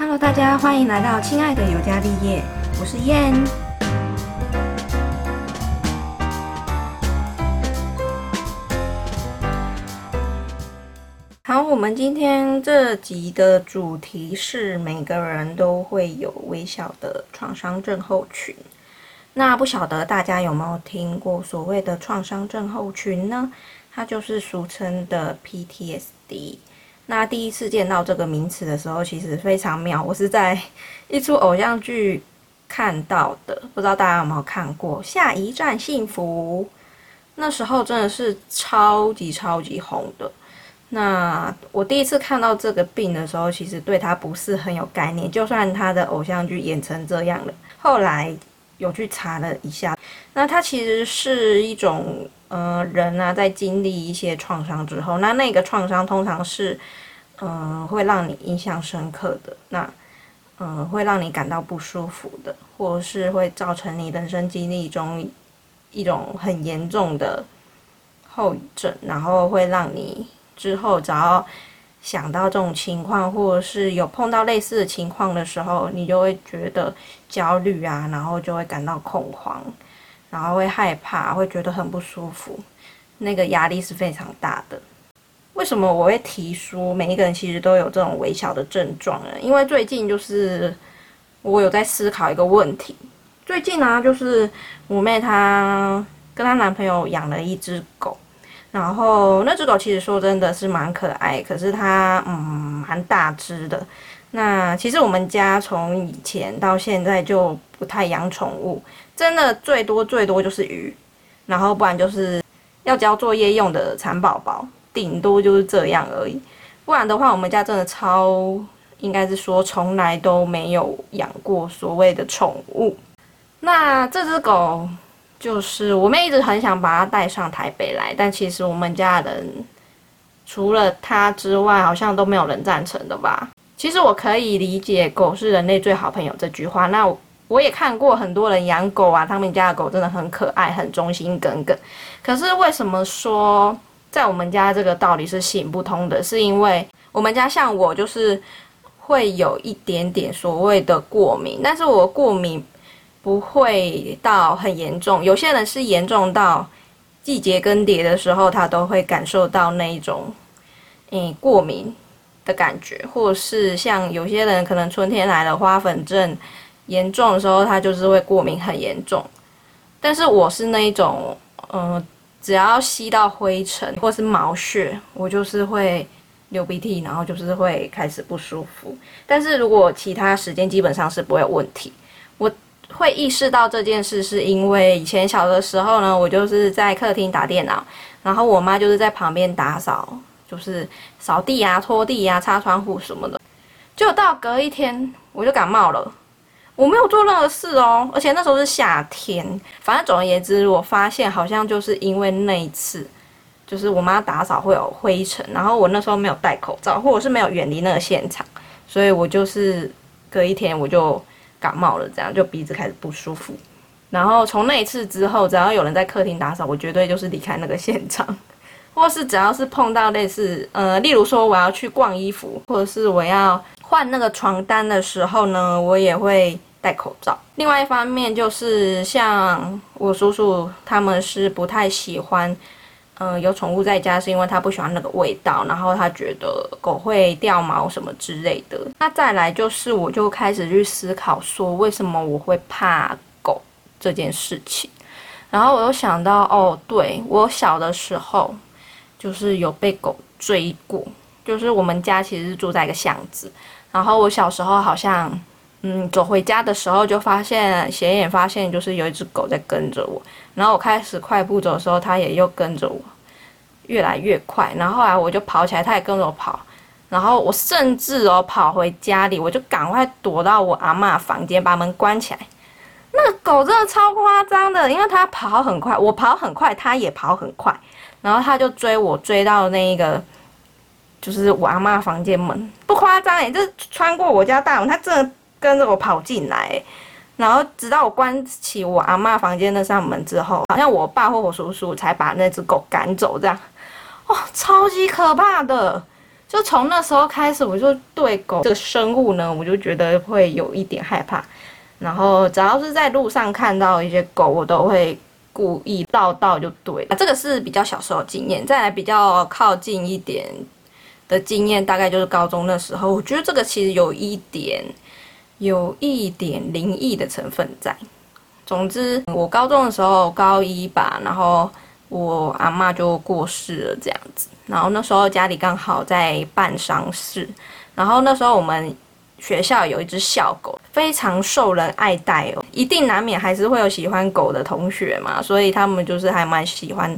Hello，大家欢迎来到亲爱的尤加利叶，我是燕。好，我们今天这集的主题是每个人都会有微小的创伤症候群。那不晓得大家有没有听过所谓的创伤症候群呢？它就是俗称的 PTSD。那第一次见到这个名词的时候，其实非常妙。我是在一出偶像剧看到的，不知道大家有没有看过《下一站幸福》？那时候真的是超级超级红的。那我第一次看到这个病的时候，其实对他不是很有概念。就算他的偶像剧演成这样了，后来有去查了一下，那它其实是一种。呃，人啊，在经历一些创伤之后，那那个创伤通常是，嗯，会让你印象深刻的，那，嗯，会让你感到不舒服的，或者是会造成你人生经历中一种很严重的后遗症，然后会让你之后只要想到这种情况，或者是有碰到类似的情况的时候，你就会觉得焦虑啊，然后就会感到恐慌。然后会害怕，会觉得很不舒服，那个压力是非常大的。为什么我会提出每一个人其实都有这种微小的症状呢？因为最近就是我有在思考一个问题。最近呢，就是我妹她跟她男朋友养了一只狗，然后那只狗其实说真的是蛮可爱，可是它嗯蛮大只的。那其实我们家从以前到现在就不太养宠物。真的最多最多就是鱼，然后不然就是要交作业用的蚕宝宝，顶多就是这样而已。不然的话，我们家真的超应该是说从来都没有养过所谓的宠物。那这只狗就是我妹一直很想把它带上台北来，但其实我们家人除了他之外，好像都没有人赞成的吧。其实我可以理解“狗是人类最好朋友”这句话，那。我也看过很多人养狗啊，他们家的狗真的很可爱，很忠心耿耿。可是为什么说在我们家这个道理是行不通的？是因为我们家像我就是会有一点点所谓的过敏，但是我过敏不会到很严重。有些人是严重到季节更迭的时候，他都会感受到那一种嗯过敏的感觉，或是像有些人可能春天来了花粉症。严重的时候，他就是会过敏很严重，但是我是那一种，嗯，只要吸到灰尘或是毛屑，我就是会流鼻涕，然后就是会开始不舒服。但是如果其他时间基本上是不会有问题。我会意识到这件事，是因为以前小的时候呢，我就是在客厅打电脑，然后我妈就是在旁边打扫，就是扫地啊、拖地啊、擦窗户什么的，就到隔一天我就感冒了。我没有做任何事哦，而且那时候是夏天。反正总而言之，我发现好像就是因为那一次，就是我妈打扫会有灰尘，然后我那时候没有戴口罩，或者是没有远离那个现场，所以我就是隔一天我就感冒了，这样就鼻子开始不舒服。然后从那一次之后，只要有人在客厅打扫，我绝对就是离开那个现场，或是只要是碰到类似呃，例如说我要去逛衣服，或者是我要换那个床单的时候呢，我也会。戴口罩。另外一方面就是像我叔叔他们是不太喜欢，嗯，有宠物在家，是因为他不喜欢那个味道，然后他觉得狗会掉毛什么之类的。那再来就是我就开始去思考说，为什么我会怕狗这件事情。然后我又想到，哦，对我小的时候就是有被狗追过，就是我们家其实是住在一个巷子，然后我小时候好像。嗯，走回家的时候就发现显眼发现就是有一只狗在跟着我，然后我开始快步走的时候，它也又跟着我，越来越快。然后后来我就跑起来，它也跟着我跑。然后我甚至哦跑回家里，我就赶快躲到我阿妈房间，把门关起来。那个狗真的超夸张的，因为它跑很快，我跑很快，它也跑很快。然后它就追我，追到那一个就是我阿妈房间门，不夸张诶，就是穿过我家大门，它真的。跟着我跑进来，然后直到我关起我阿妈房间那扇门之后，好像我爸或我叔叔才把那只狗赶走，这样，哦，超级可怕的。就从那时候开始，我就对狗这个生物呢，我就觉得会有一点害怕。然后只要是在路上看到一些狗，我都会故意绕道就对。这个是比较小时候经验，再来比较靠近一点的经验，大概就是高中那时候。我觉得这个其实有一点，有一点灵异的成分在。总之，我高中的时候高一吧，然后。我阿妈就过世了，这样子。然后那时候家里刚好在办丧事，然后那时候我们学校有一只校狗，非常受人爱戴哦。一定难免还是会有喜欢狗的同学嘛，所以他们就是还蛮喜欢。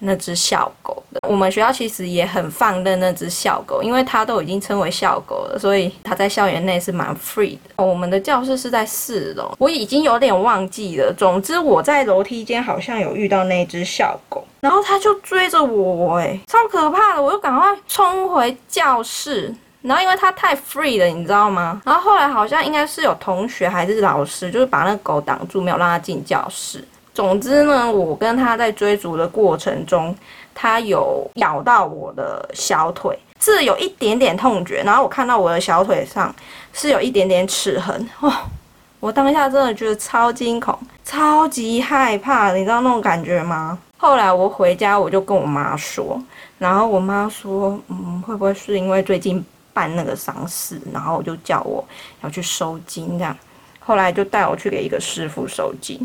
那只校狗的，我们学校其实也很放任那只校狗，因为它都已经称为校狗了，所以它在校园内是蛮 free 的。我们的教室是在四楼，我已经有点忘记了。总之我在楼梯间好像有遇到那只校狗，然后它就追着我，哎，超可怕的！我就赶快冲回教室，然后因为它太 free 了，你知道吗？然后后来好像应该是有同学还是老师，就是把那个狗挡住，没有让它进教室。总之呢，我跟他在追逐的过程中，他有咬到我的小腿，是有一点点痛觉。然后我看到我的小腿上是有一点点齿痕，哇！我当下真的觉得超惊恐、超级害怕，你知道那种感觉吗？后来我回家，我就跟我妈说，然后我妈说，嗯，会不会是因为最近办那个丧事，然后我就叫我要去收金这样。后来就带我去给一个师傅收金。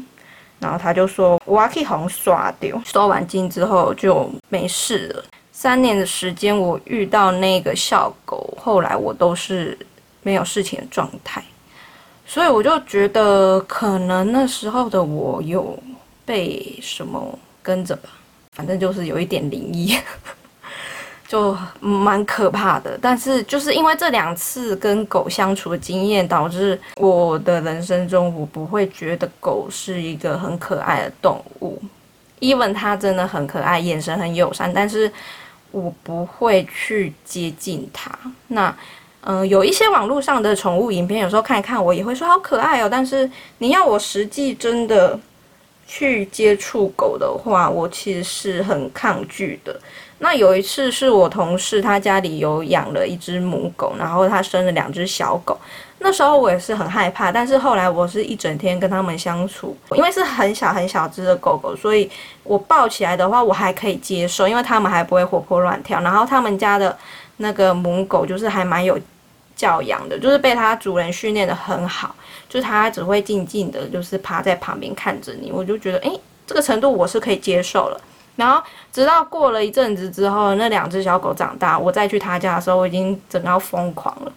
然后他就说，我可以红刷掉，收完金之后就没事了。三年的时间，我遇到那个小狗，后来我都是没有事情的状态，所以我就觉得可能那时候的我有被什么跟着吧，反正就是有一点灵异。就蛮可怕的，但是就是因为这两次跟狗相处的经验，导致我的人生中，我不会觉得狗是一个很可爱的动物。even 它真的很可爱，眼神很友善，但是我不会去接近它。那，嗯，有一些网络上的宠物影片，有时候看一看，我也会说好可爱哦。但是你要我实际真的去接触狗的话，我其实是很抗拒的。那有一次是我同事他家里有养了一只母狗，然后他生了两只小狗。那时候我也是很害怕，但是后来我是一整天跟他们相处，因为是很小很小只的狗狗，所以我抱起来的话我还可以接受，因为他们还不会活泼乱跳。然后他们家的那个母狗就是还蛮有教养的，就是被它主人训练的很好，就是它只会静静的，就是趴在旁边看着你。我就觉得，诶，这个程度我是可以接受了。然后直到过了一阵子之后，那两只小狗长大，我再去他家的时候，我已经整个疯狂了。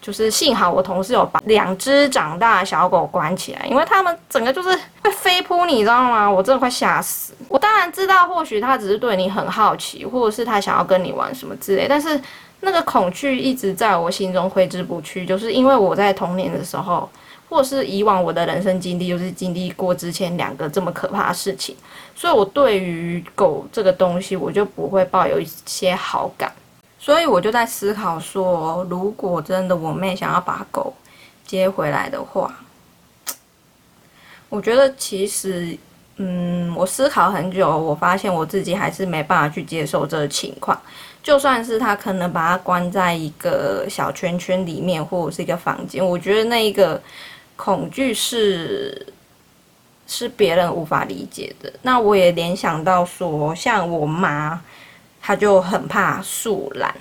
就是幸好我同事有把两只长大的小狗关起来，因为他们整个就是会飞扑，你知道吗？我真的快吓死。我当然知道，或许他只是对你很好奇，或者是他想要跟你玩什么之类，但是那个恐惧一直在我心中挥之不去，就是因为我在童年的时候。或是以往我的人生经历，就是经历过之前两个这么可怕的事情，所以我对于狗这个东西，我就不会抱有一些好感。所以我就在思考说，如果真的我妹想要把狗接回来的话，我觉得其实，嗯，我思考很久，我发现我自己还是没办法去接受这个情况。就算是他可能把它关在一个小圈圈里面，或者是一个房间，我觉得那一个。恐惧是是别人无法理解的。那我也联想到说，像我妈，她就很怕树懒，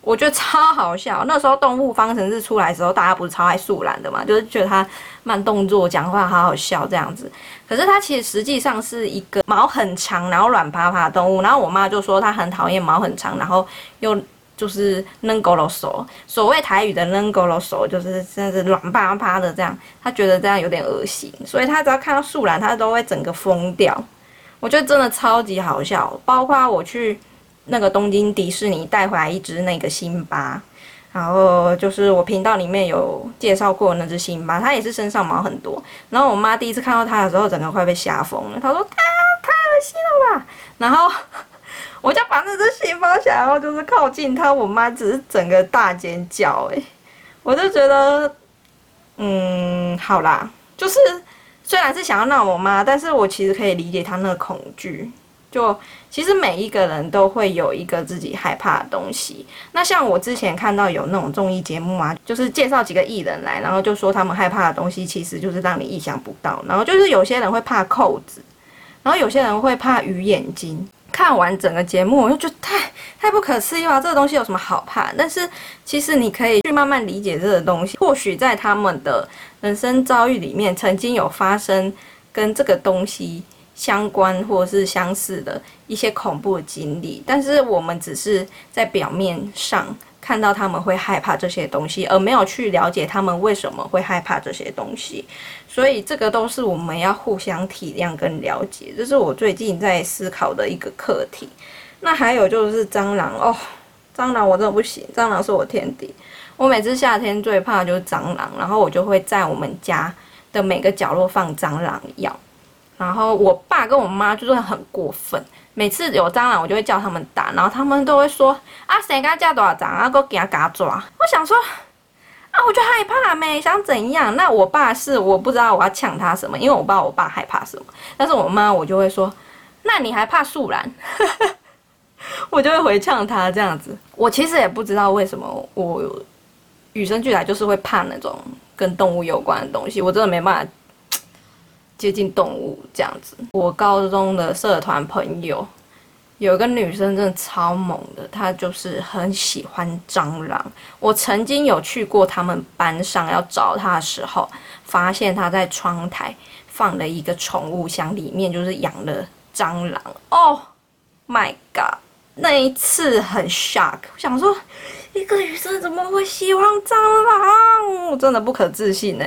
我觉得超好笑。那时候动物方程式出来的时候，大家不是超爱树懒的嘛，就是觉得它慢动作、讲话好好笑这样子。可是它其实实际上是一个毛很长，然后软趴趴的动物。然后我妈就说她很讨厌毛很长，然后又。就是扔狗肉手，所谓台语的扔狗肉手，就是真的是软趴趴的这样，他觉得这样有点恶心，所以他只要看到树懒，他都会整个疯掉。我觉得真的超级好笑，包括我去那个东京迪士尼带回来一只那个辛巴，然后就是我频道里面有介绍过那只辛巴，它也是身上毛很多。然后我妈第一次看到它的时候，整个快被吓疯了，她说：“太太恶心了吧！”然后。我就把那只新猫想要就是靠近它，我妈只是整个大尖叫诶，我就觉得，嗯，好啦，就是虽然是想要闹我妈，但是我其实可以理解她那个恐惧，就其实每一个人都会有一个自己害怕的东西。那像我之前看到有那种综艺节目啊，就是介绍几个艺人来，然后就说他们害怕的东西其实就是让你意想不到。然后就是有些人会怕扣子，然后有些人会怕鱼眼睛。看完整个节目，我就觉得太太不可思议了，这个东西有什么好怕？但是其实你可以去慢慢理解这个东西，或许在他们的人生遭遇里面，曾经有发生跟这个东西。相关或者是相似的一些恐怖经历，但是我们只是在表面上看到他们会害怕这些东西，而没有去了解他们为什么会害怕这些东西。所以这个都是我们要互相体谅跟了解，这是我最近在思考的一个课题。那还有就是蟑螂哦，蟑螂我真的不行，蟑螂是我天敌。我每次夏天最怕就是蟑螂，然后我就会在我们家的每个角落放蟑螂药。然后我爸跟我妈就是很过分，每次有蟑螂我就会叫他们打，然后他们都会说啊，谁敢叫多少蟑啊，给我给他给他抓。我想说啊，我就害怕没想怎样。那我爸是我不知道我要抢他什么，因为我爸我爸害怕什么，但是我妈我就会说，那你还怕树懒？我就会回呛他这样子。我其实也不知道为什么我与生俱来就是会怕那种跟动物有关的东西，我真的没办法。接近动物这样子，我高中的社团朋友有一个女生真的超猛的，她就是很喜欢蟑螂。我曾经有去过他们班上要找她的时候，发现她在窗台放了一个宠物箱，里面就是养了蟑螂。Oh my god！那一次很 shock，我想说一个女生怎么会喜欢蟑螂？我真的不可置信呢。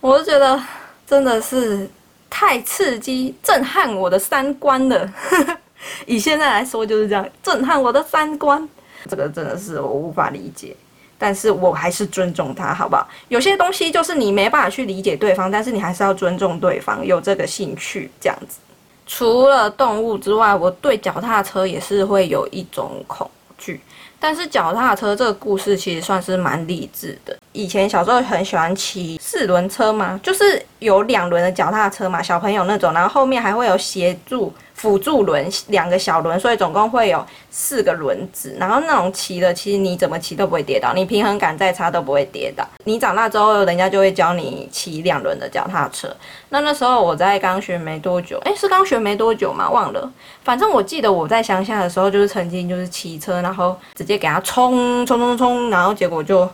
我就觉得真的是。太刺激、震撼我的三观了。以现在来说就是这样，震撼我的三观。这个真的是我无法理解，但是我还是尊重他，好不好？有些东西就是你没办法去理解对方，但是你还是要尊重对方，有这个兴趣这样子。除了动物之外，我对脚踏车也是会有一种恐惧。但是脚踏车这个故事其实算是蛮励志的。以前小时候很喜欢骑四轮车嘛，就是有两轮的脚踏车嘛，小朋友那种，然后后面还会有协助。辅助轮两个小轮，所以总共会有四个轮子。然后那种骑的，其实你怎么骑都不会跌倒，你平衡感再差都不会跌倒。你长大之后，人家就会教你骑两轮的脚踏车。那那时候我在刚学没多久，诶，是刚学没多久嘛？忘了。反正我记得我在乡下的时候，就是曾经就是骑车，然后直接给它冲冲冲冲，然后结果就。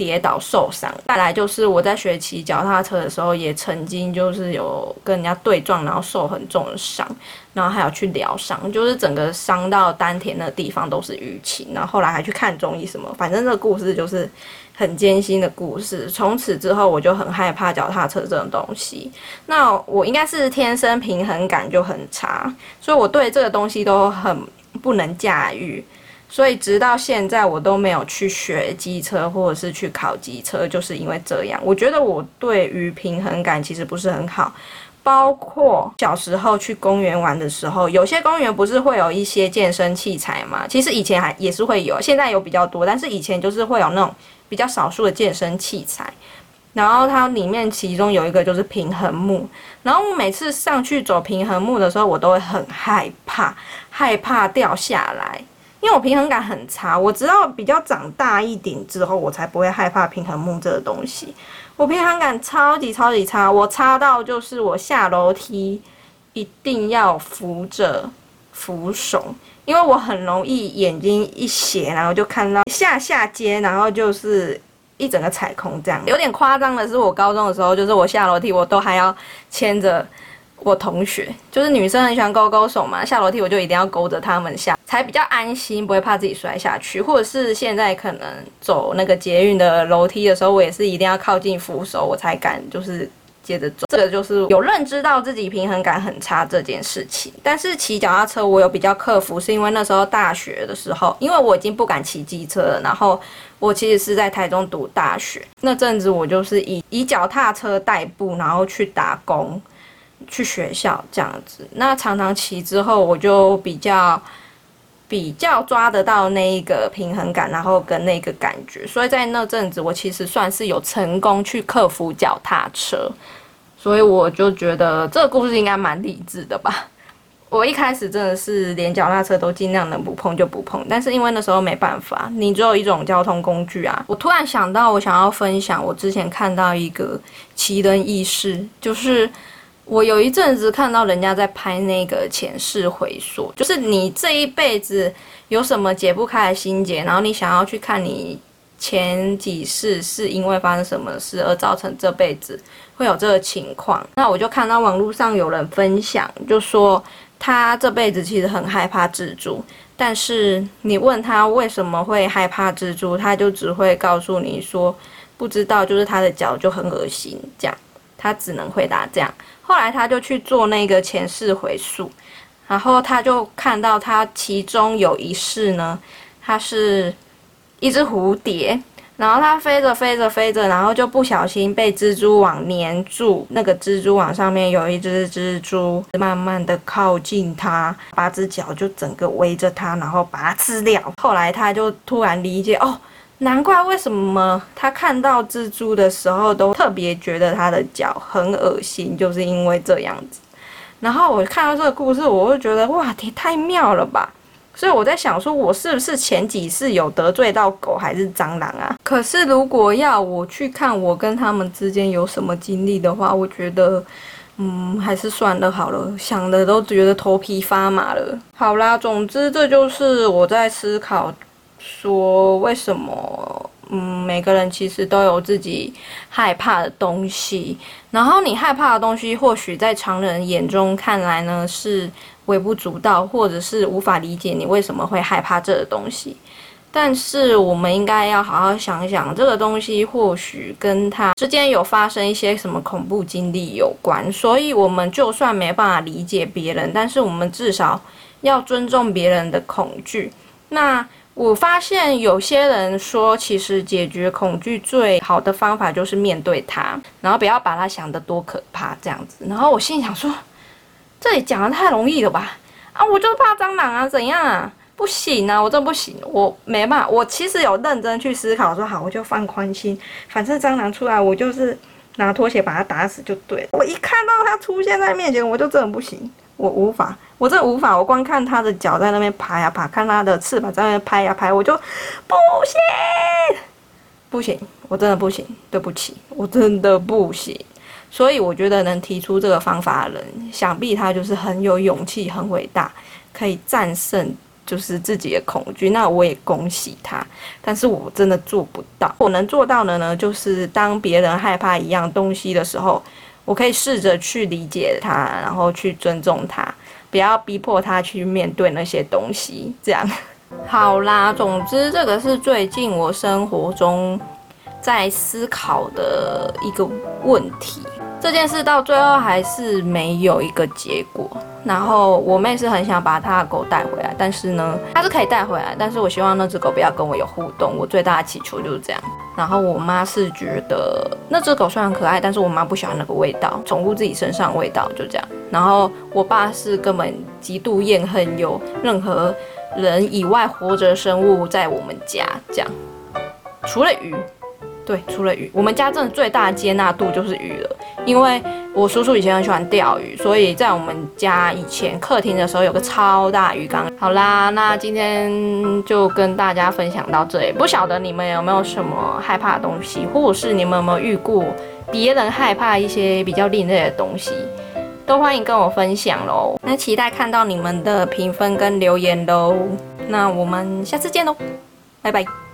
跌倒受伤，再来就是我在学骑脚踏车的时候，也曾经就是有跟人家对撞，然后受很重的伤，然后还要去疗伤，就是整个伤到丹田的地方都是淤青，然后后来还去看中医什么，反正这个故事就是很艰辛的故事。从此之后，我就很害怕脚踏车这种东西。那我应该是天生平衡感就很差，所以我对这个东西都很不能驾驭。所以直到现在，我都没有去学机车，或者是去考机车，就是因为这样。我觉得我对于平衡感其实不是很好。包括小时候去公园玩的时候，有些公园不是会有一些健身器材吗？其实以前还也是会有，现在有比较多，但是以前就是会有那种比较少数的健身器材。然后它里面其中有一个就是平衡木，然后我每次上去走平衡木的时候，我都会很害怕，害怕掉下来。因为我平衡感很差，我直到比较长大一点之后，我才不会害怕平衡木这个东西。我平衡感超级超级差，我差到就是我下楼梯一定要扶着扶手，因为我很容易眼睛一斜，然后就看到下下阶，然后就是一整个踩空这样。有点夸张的是，我高中的时候，就是我下楼梯我都还要牵着。我同学就是女生很喜欢勾勾手嘛，下楼梯我就一定要勾着他们下，才比较安心，不会怕自己摔下去。或者是现在可能走那个捷运的楼梯的时候，我也是一定要靠近扶手，我才敢就是接着走。这个就是有认知到自己平衡感很差这件事情。但是骑脚踏车我有比较克服，是因为那时候大学的时候，因为我已经不敢骑机车了，然后我其实是在台中读大学那阵子，我就是以以脚踏车代步，然后去打工。去学校这样子，那常常骑之后，我就比较比较抓得到那一个平衡感，然后跟那个感觉，所以在那阵子，我其实算是有成功去克服脚踏车，所以我就觉得这个故事应该蛮励志的吧。我一开始真的是连脚踏车都尽量能不碰就不碰，但是因为那时候没办法，你只有一种交通工具啊。我突然想到，我想要分享我之前看到一个奇人异事，就是我有一阵子看到人家在拍那个前世回溯，就是你这一辈子有什么解不开的心结，然后你想要去看你前几世是因为发生什么事而造成这辈子会有这个情况。那我就看到网络上有人分享，就说。他这辈子其实很害怕蜘蛛，但是你问他为什么会害怕蜘蛛，他就只会告诉你说不知道，就是他的脚就很恶心，这样他只能回答这样。后来他就去做那个前世回溯，然后他就看到他其中有一世呢，他是一只蝴蝶。然后它飞着飞着飞着，然后就不小心被蜘蛛网粘住。那个蜘蛛网上面有一只蜘蛛，慢慢的靠近它，八只脚就整个围着它，然后把它吃掉。后来他就突然理解，哦，难怪为什么他看到蜘蛛的时候都特别觉得它的脚很恶心，就是因为这样子。然后我看到这个故事，我就觉得哇，也太妙了吧。所以我在想，说我是不是前几世有得罪到狗还是蟑螂啊？可是如果要我去看我跟他们之间有什么经历的话，我觉得，嗯，还是算了好了。想的都觉得头皮发麻了。好啦，总之这就是我在思考，说为什么，嗯，每个人其实都有自己害怕的东西。然后你害怕的东西，或许在常人眼中看来呢是。微不足道，或者是无法理解你为什么会害怕这个东西，但是我们应该要好好想想，这个东西或许跟他之间有发生一些什么恐怖经历有关，所以我们就算没办法理解别人，但是我们至少要尊重别人的恐惧。那我发现有些人说，其实解决恐惧最好的方法就是面对它，然后不要把它想得多可怕这样子。然后我心想说。这里讲的太容易了吧？啊，我就怕蟑螂啊，怎样啊？不行啊，我真不行，我没办法。我其实有认真去思考，说好，我就放宽心，反正蟑螂出来，我就是拿拖鞋把它打死就对了。我一看到它出现在面前，我就真的不行，我无法，我真的无法。我光看它的脚在那边爬呀爬，看它的翅膀在那边拍呀拍，我就不行，不行，我真的不行，对不起，我真的不行。所以我觉得能提出这个方法的人，想必他就是很有勇气、很伟大，可以战胜就是自己的恐惧。那我也恭喜他，但是我真的做不到。我能做到的呢，就是当别人害怕一样东西的时候，我可以试着去理解他，然后去尊重他，不要逼迫他去面对那些东西。这样 好啦。总之，这个是最近我生活中在思考的一个问题。这件事到最后还是没有一个结果。然后我妹是很想把她的狗带回来，但是呢，她是可以带回来，但是我希望那只狗不要跟我有互动。我最大的祈求就是这样。然后我妈是觉得那只狗虽然可爱，但是我妈不喜欢那个味道，宠物自己身上味道就这样。然后我爸是根本极度厌恨有任何人以外活着生物在我们家这样，除了鱼。对，除了鱼，我们家真的最大接纳度就是鱼了。因为我叔叔以前很喜欢钓鱼，所以在我们家以前客厅的时候有个超大鱼缸。好啦，那今天就跟大家分享到这里。不晓得你们有没有什么害怕的东西，或者是你们有没有遇过别人害怕一些比较另类的东西，都欢迎跟我分享喽。那期待看到你们的评分跟留言喽。那我们下次见喽，拜拜。